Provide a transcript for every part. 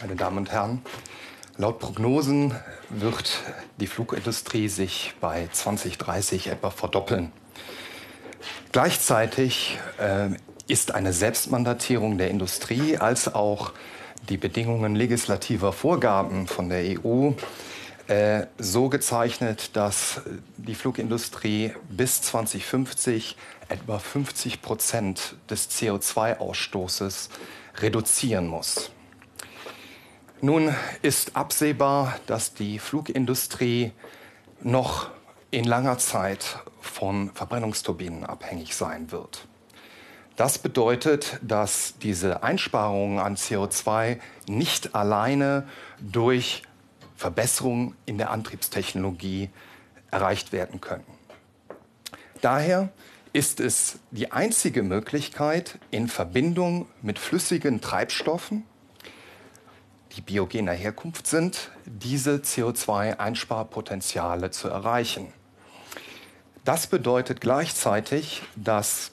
meine Damen und Herren. Laut Prognosen wird die Flugindustrie sich bei 2030 etwa verdoppeln. Gleichzeitig äh, ist eine Selbstmandatierung der Industrie als auch die Bedingungen legislativer Vorgaben von der EU äh, so gezeichnet, dass die Flugindustrie bis 2050 etwa 50 Prozent des CO2-Ausstoßes reduzieren muss. Nun ist absehbar, dass die Flugindustrie noch in langer Zeit von Verbrennungsturbinen abhängig sein wird. Das bedeutet, dass diese Einsparungen an CO2 nicht alleine durch Verbesserungen in der Antriebstechnologie erreicht werden können. Daher ist es die einzige Möglichkeit, in Verbindung mit flüssigen Treibstoffen, die biogener Herkunft sind, diese CO2-Einsparpotenziale zu erreichen. Das bedeutet gleichzeitig, dass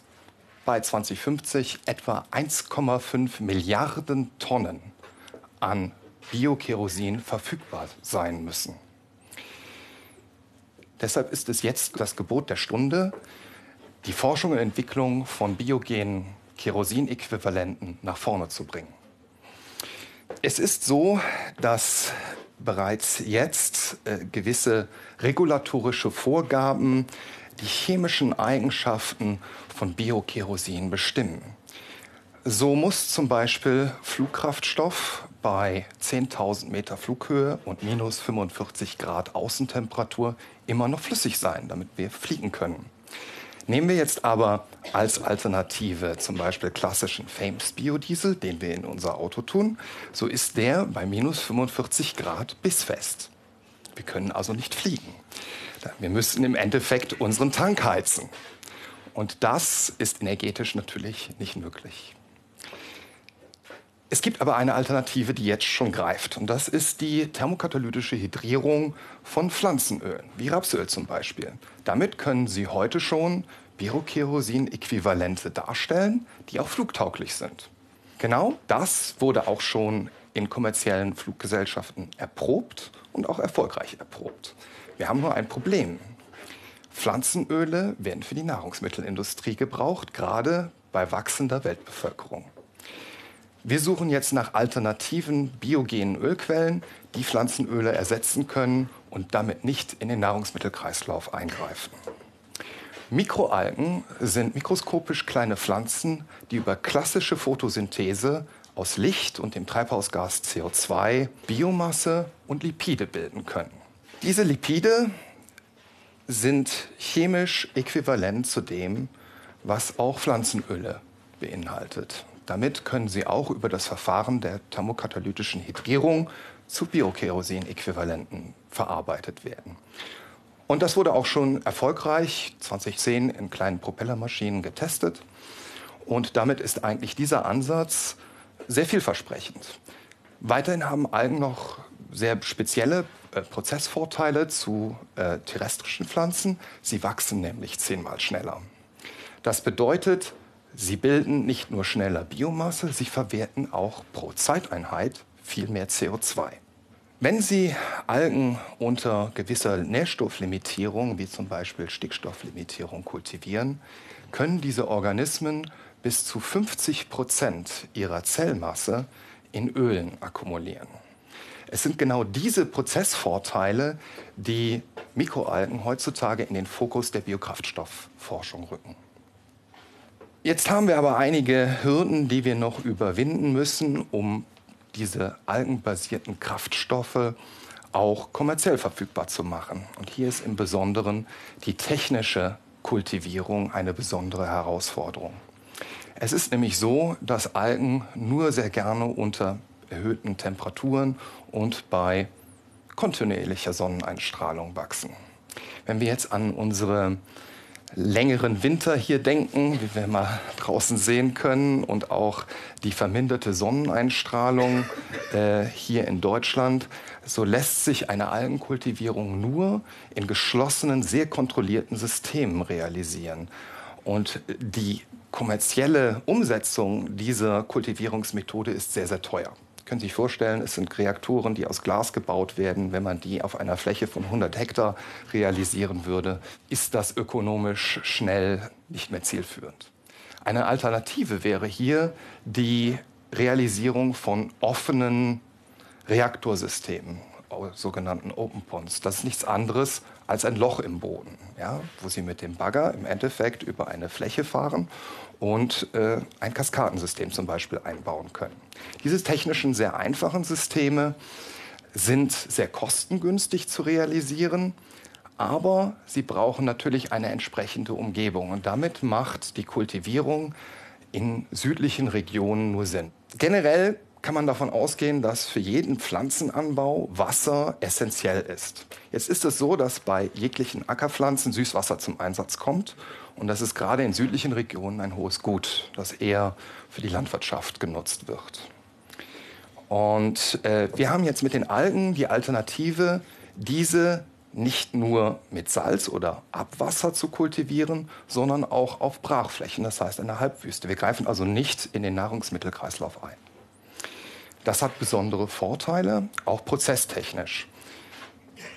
bei 2050 etwa 1,5 Milliarden Tonnen an Biokerosin verfügbar sein müssen. Deshalb ist es jetzt das Gebot der Stunde, die Forschung und Entwicklung von biogenen Kerosinäquivalenten nach vorne zu bringen. Es ist so, dass bereits jetzt äh, gewisse regulatorische Vorgaben die chemischen Eigenschaften von Biokerosin bestimmen. So muss zum Beispiel Flugkraftstoff bei 10.000 Meter Flughöhe und minus 45 Grad Außentemperatur immer noch flüssig sein, damit wir fliegen können. Nehmen wir jetzt aber als Alternative zum Beispiel klassischen Famous Biodiesel, den wir in unser Auto tun, so ist der bei minus 45 Grad bissfest. Wir können also nicht fliegen. Wir müssen im Endeffekt unseren Tank heizen. Und das ist energetisch natürlich nicht möglich. Es gibt aber eine Alternative, die jetzt schon greift. Und das ist die thermokatalytische Hydrierung von Pflanzenölen, wie Rapsöl zum Beispiel. Damit können Sie heute schon Biokerosin-Äquivalente darstellen, die auch flugtauglich sind. Genau das wurde auch schon in kommerziellen Fluggesellschaften erprobt und auch erfolgreich erprobt. Wir haben nur ein Problem. Pflanzenöle werden für die Nahrungsmittelindustrie gebraucht, gerade bei wachsender Weltbevölkerung. Wir suchen jetzt nach alternativen biogenen Ölquellen, die Pflanzenöle ersetzen können und damit nicht in den Nahrungsmittelkreislauf eingreifen. Mikroalgen sind mikroskopisch kleine Pflanzen, die über klassische Photosynthese aus Licht und dem Treibhausgas CO2 Biomasse und Lipide bilden können. Diese Lipide sind chemisch äquivalent zu dem, was auch Pflanzenöle beinhaltet. Damit können sie auch über das Verfahren der thermokatalytischen Hydrierung zu Biokerosin-Äquivalenten verarbeitet werden. Und das wurde auch schon erfolgreich 2010 in kleinen Propellermaschinen getestet. Und damit ist eigentlich dieser Ansatz sehr vielversprechend. Weiterhin haben Algen noch sehr spezielle äh, Prozessvorteile zu äh, terrestrischen Pflanzen. Sie wachsen nämlich zehnmal schneller. Das bedeutet, Sie bilden nicht nur schneller Biomasse, sie verwerten auch pro Zeiteinheit viel mehr CO2. Wenn Sie Algen unter gewisser Nährstofflimitierung, wie zum Beispiel Stickstofflimitierung, kultivieren, können diese Organismen bis zu 50 Prozent ihrer Zellmasse in Ölen akkumulieren. Es sind genau diese Prozessvorteile, die Mikroalgen heutzutage in den Fokus der Biokraftstoffforschung rücken. Jetzt haben wir aber einige Hürden, die wir noch überwinden müssen, um diese algenbasierten Kraftstoffe auch kommerziell verfügbar zu machen. Und hier ist im Besonderen die technische Kultivierung eine besondere Herausforderung. Es ist nämlich so, dass Algen nur sehr gerne unter erhöhten Temperaturen und bei kontinuierlicher Sonneneinstrahlung wachsen. Wenn wir jetzt an unsere längeren Winter hier denken, wie wir mal draußen sehen können, und auch die verminderte Sonneneinstrahlung äh, hier in Deutschland, so lässt sich eine Algenkultivierung nur in geschlossenen, sehr kontrollierten Systemen realisieren. Und die kommerzielle Umsetzung dieser Kultivierungsmethode ist sehr, sehr teuer. Können sich vorstellen, es sind Reaktoren, die aus Glas gebaut werden. Wenn man die auf einer Fläche von 100 Hektar realisieren würde, ist das ökonomisch schnell nicht mehr zielführend. Eine Alternative wäre hier die Realisierung von offenen Reaktorsystemen, sogenannten Open Ponds. Das ist nichts anderes als ein Loch im Boden, ja, wo Sie mit dem Bagger im Endeffekt über eine Fläche fahren und äh, ein Kaskadensystem zum Beispiel einbauen können. Diese technischen, sehr einfachen Systeme sind sehr kostengünstig zu realisieren, aber sie brauchen natürlich eine entsprechende Umgebung. Und damit macht die Kultivierung in südlichen Regionen nur Sinn. Generell kann man davon ausgehen, dass für jeden Pflanzenanbau Wasser essentiell ist. Jetzt ist es so, dass bei jeglichen Ackerpflanzen Süßwasser zum Einsatz kommt. Und das ist gerade in südlichen Regionen ein hohes Gut, das eher für die Landwirtschaft genutzt wird. Und äh, wir haben jetzt mit den Algen die Alternative, diese nicht nur mit Salz oder Abwasser zu kultivieren, sondern auch auf Brachflächen, das heißt in der Halbwüste. Wir greifen also nicht in den Nahrungsmittelkreislauf ein. Das hat besondere Vorteile, auch prozesstechnisch.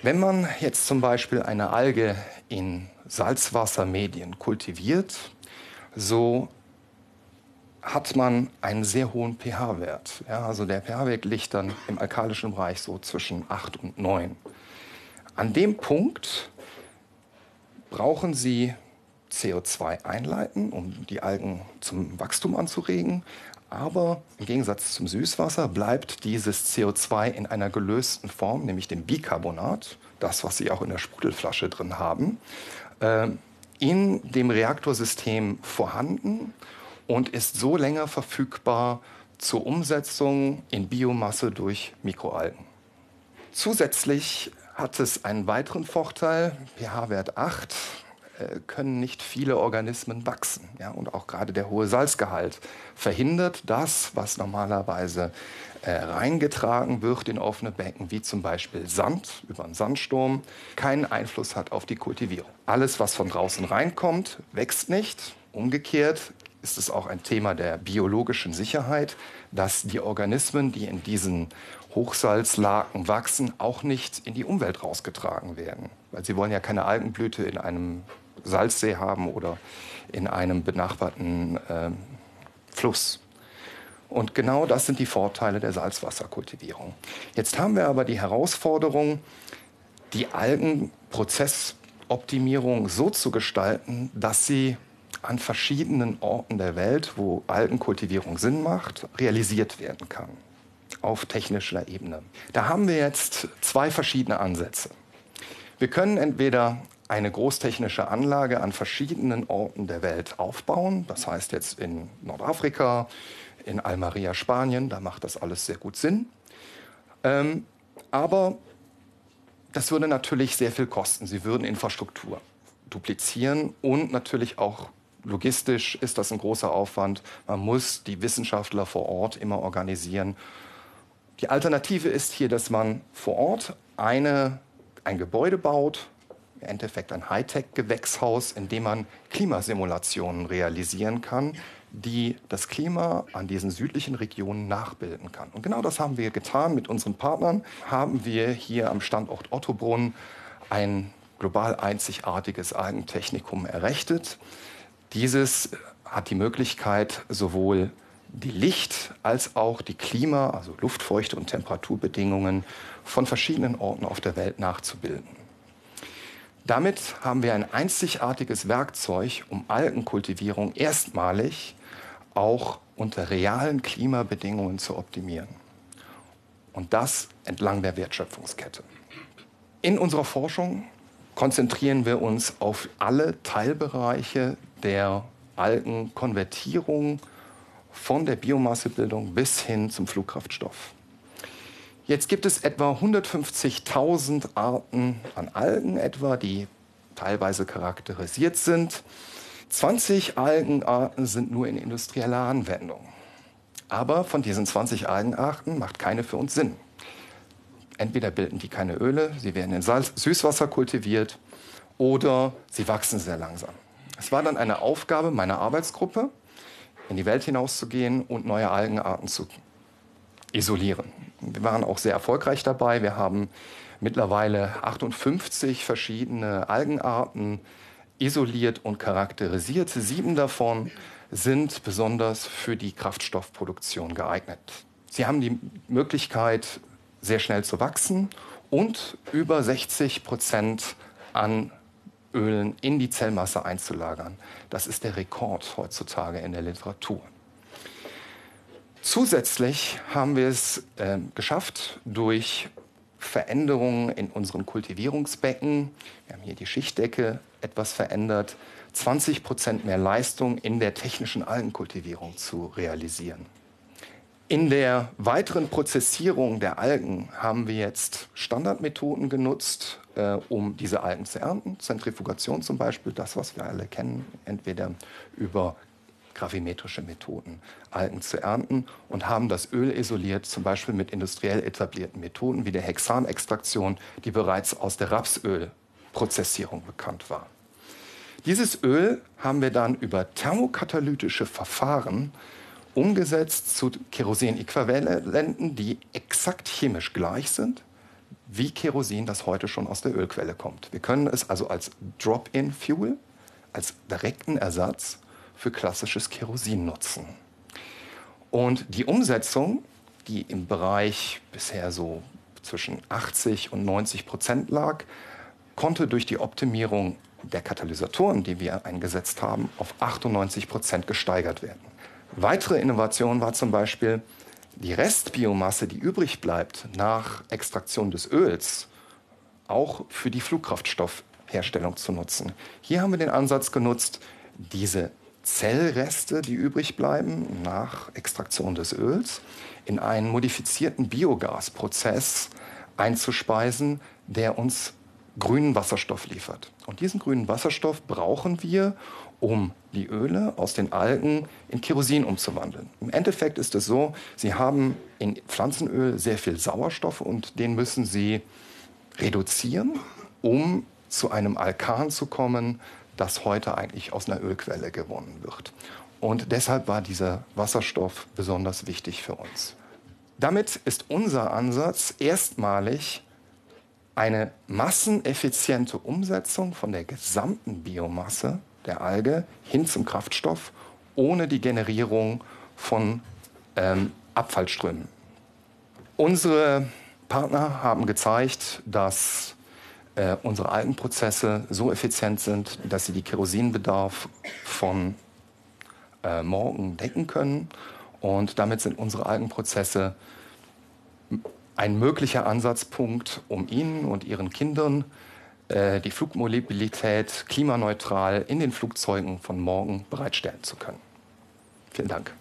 Wenn man jetzt zum Beispiel eine Alge in Salzwassermedien kultiviert, so hat man einen sehr hohen pH-Wert. Ja, also der pH-Wert liegt dann im alkalischen Bereich so zwischen 8 und 9. An dem Punkt brauchen Sie CO2 einleiten, um die Algen zum Wachstum anzuregen. Aber im Gegensatz zum Süßwasser bleibt dieses CO2 in einer gelösten Form, nämlich dem Bicarbonat, das, was Sie auch in der Sprudelflasche drin haben, äh, in dem Reaktorsystem vorhanden und ist so länger verfügbar zur Umsetzung in Biomasse durch Mikroalgen. Zusätzlich hat es einen weiteren Vorteil, pH-Wert 8, äh, können nicht viele Organismen wachsen. Ja? Und auch gerade der hohe Salzgehalt verhindert das, was normalerweise äh, reingetragen wird in offene Becken, wie zum Beispiel Sand über einen Sandsturm, keinen Einfluss hat auf die Kultivierung. Alles, was von draußen reinkommt, wächst nicht. Umgekehrt ist es auch ein Thema der biologischen Sicherheit, dass die Organismen, die in diesen Hochsalzlaken wachsen, auch nicht in die Umwelt rausgetragen werden. Weil sie wollen ja keine Algenblüte in einem Salzsee haben oder in einem benachbarten äh, Fluss. Und genau das sind die Vorteile der Salzwasserkultivierung. Jetzt haben wir aber die Herausforderung, die Algenprozessoptimierung so zu gestalten, dass sie an verschiedenen Orten der Welt, wo Algenkultivierung Sinn macht, realisiert werden kann auf technischer Ebene. Da haben wir jetzt zwei verschiedene Ansätze. Wir können entweder eine großtechnische Anlage an verschiedenen Orten der Welt aufbauen. Das heißt jetzt in Nordafrika, in Almeria, Spanien, da macht das alles sehr gut Sinn. Ähm, aber das würde natürlich sehr viel kosten. Sie würden Infrastruktur duplizieren und natürlich auch logistisch ist das ein großer Aufwand. Man muss die Wissenschaftler vor Ort immer organisieren. Die Alternative ist hier, dass man vor Ort eine, ein Gebäude baut, im Endeffekt ein Hightech-Gewächshaus, in dem man Klimasimulationen realisieren kann, die das Klima an diesen südlichen Regionen nachbilden kann. Und genau das haben wir getan mit unseren Partnern. Haben wir hier am Standort Ottobrunn ein global einzigartiges Algentechnikum errichtet. Dieses hat die Möglichkeit, sowohl die Licht- als auch die Klima-, also Luftfeuchte- und Temperaturbedingungen von verschiedenen Orten auf der Welt nachzubilden. Damit haben wir ein einzigartiges Werkzeug, um Algenkultivierung erstmalig auch unter realen Klimabedingungen zu optimieren. Und das entlang der Wertschöpfungskette. In unserer Forschung konzentrieren wir uns auf alle Teilbereiche der Algenkonvertierung von der Biomassebildung bis hin zum Flugkraftstoff. Jetzt gibt es etwa 150.000 Arten an Algen etwa, die teilweise charakterisiert sind. 20 Algenarten sind nur in industrieller Anwendung. Aber von diesen 20 Algenarten macht keine für uns Sinn. Entweder bilden die keine Öle, sie werden in Salz Süßwasser kultiviert oder sie wachsen sehr langsam. Es war dann eine Aufgabe meiner Arbeitsgruppe, in die Welt hinauszugehen und neue Algenarten zu isolieren. Wir waren auch sehr erfolgreich dabei. Wir haben mittlerweile 58 verschiedene Algenarten isoliert und charakterisiert. Sieben davon sind besonders für die Kraftstoffproduktion geeignet. Sie haben die Möglichkeit, sehr schnell zu wachsen und über 60 Prozent an Ölen in die Zellmasse einzulagern. Das ist der Rekord heutzutage in der Literatur. Zusätzlich haben wir es äh, geschafft, durch Veränderungen in unseren Kultivierungsbecken, wir haben hier die Schichtdecke etwas verändert, 20 Prozent mehr Leistung in der technischen Algenkultivierung zu realisieren. In der weiteren Prozessierung der Algen haben wir jetzt Standardmethoden genutzt, äh, um diese Algen zu ernten. Zentrifugation zum Beispiel, das, was wir alle kennen, entweder über gravimetrische Methoden Algen zu ernten und haben das Öl isoliert, zum Beispiel mit industriell etablierten Methoden wie der Hexanextraktion, die bereits aus der Rapsölprozessierung bekannt war. Dieses Öl haben wir dann über thermokatalytische Verfahren umgesetzt zu Kerosin-Äquivalenten, die exakt chemisch gleich sind, wie Kerosin, das heute schon aus der Ölquelle kommt. Wir können es also als Drop-in-Fuel, als direkten Ersatz für klassisches Kerosin nutzen. Und die Umsetzung, die im Bereich bisher so zwischen 80 und 90 Prozent lag, konnte durch die Optimierung der Katalysatoren, die wir eingesetzt haben, auf 98 Prozent gesteigert werden. Weitere Innovation war zum Beispiel die Restbiomasse, die übrig bleibt nach Extraktion des Öls, auch für die Flugkraftstoffherstellung zu nutzen. Hier haben wir den Ansatz genutzt, diese Zellreste, die übrig bleiben nach Extraktion des Öls, in einen modifizierten Biogasprozess einzuspeisen, der uns grünen Wasserstoff liefert. Und diesen grünen Wasserstoff brauchen wir, um die Öle aus den Algen in Kerosin umzuwandeln. Im Endeffekt ist es so, Sie haben in Pflanzenöl sehr viel Sauerstoff und den müssen Sie reduzieren, um zu einem Alkan zu kommen, das heute eigentlich aus einer Ölquelle gewonnen wird. Und deshalb war dieser Wasserstoff besonders wichtig für uns. Damit ist unser Ansatz erstmalig eine masseneffiziente Umsetzung von der gesamten Biomasse der Alge hin zum Kraftstoff ohne die Generierung von ähm, Abfallströmen. Unsere Partner haben gezeigt, dass äh, unsere Algenprozesse so effizient sind, dass sie die Kerosinbedarf von äh, morgen decken können. Und damit sind unsere Algenprozesse ein möglicher Ansatzpunkt, um Ihnen und Ihren Kindern äh, die Flugmobilität klimaneutral in den Flugzeugen von morgen bereitstellen zu können. Vielen Dank.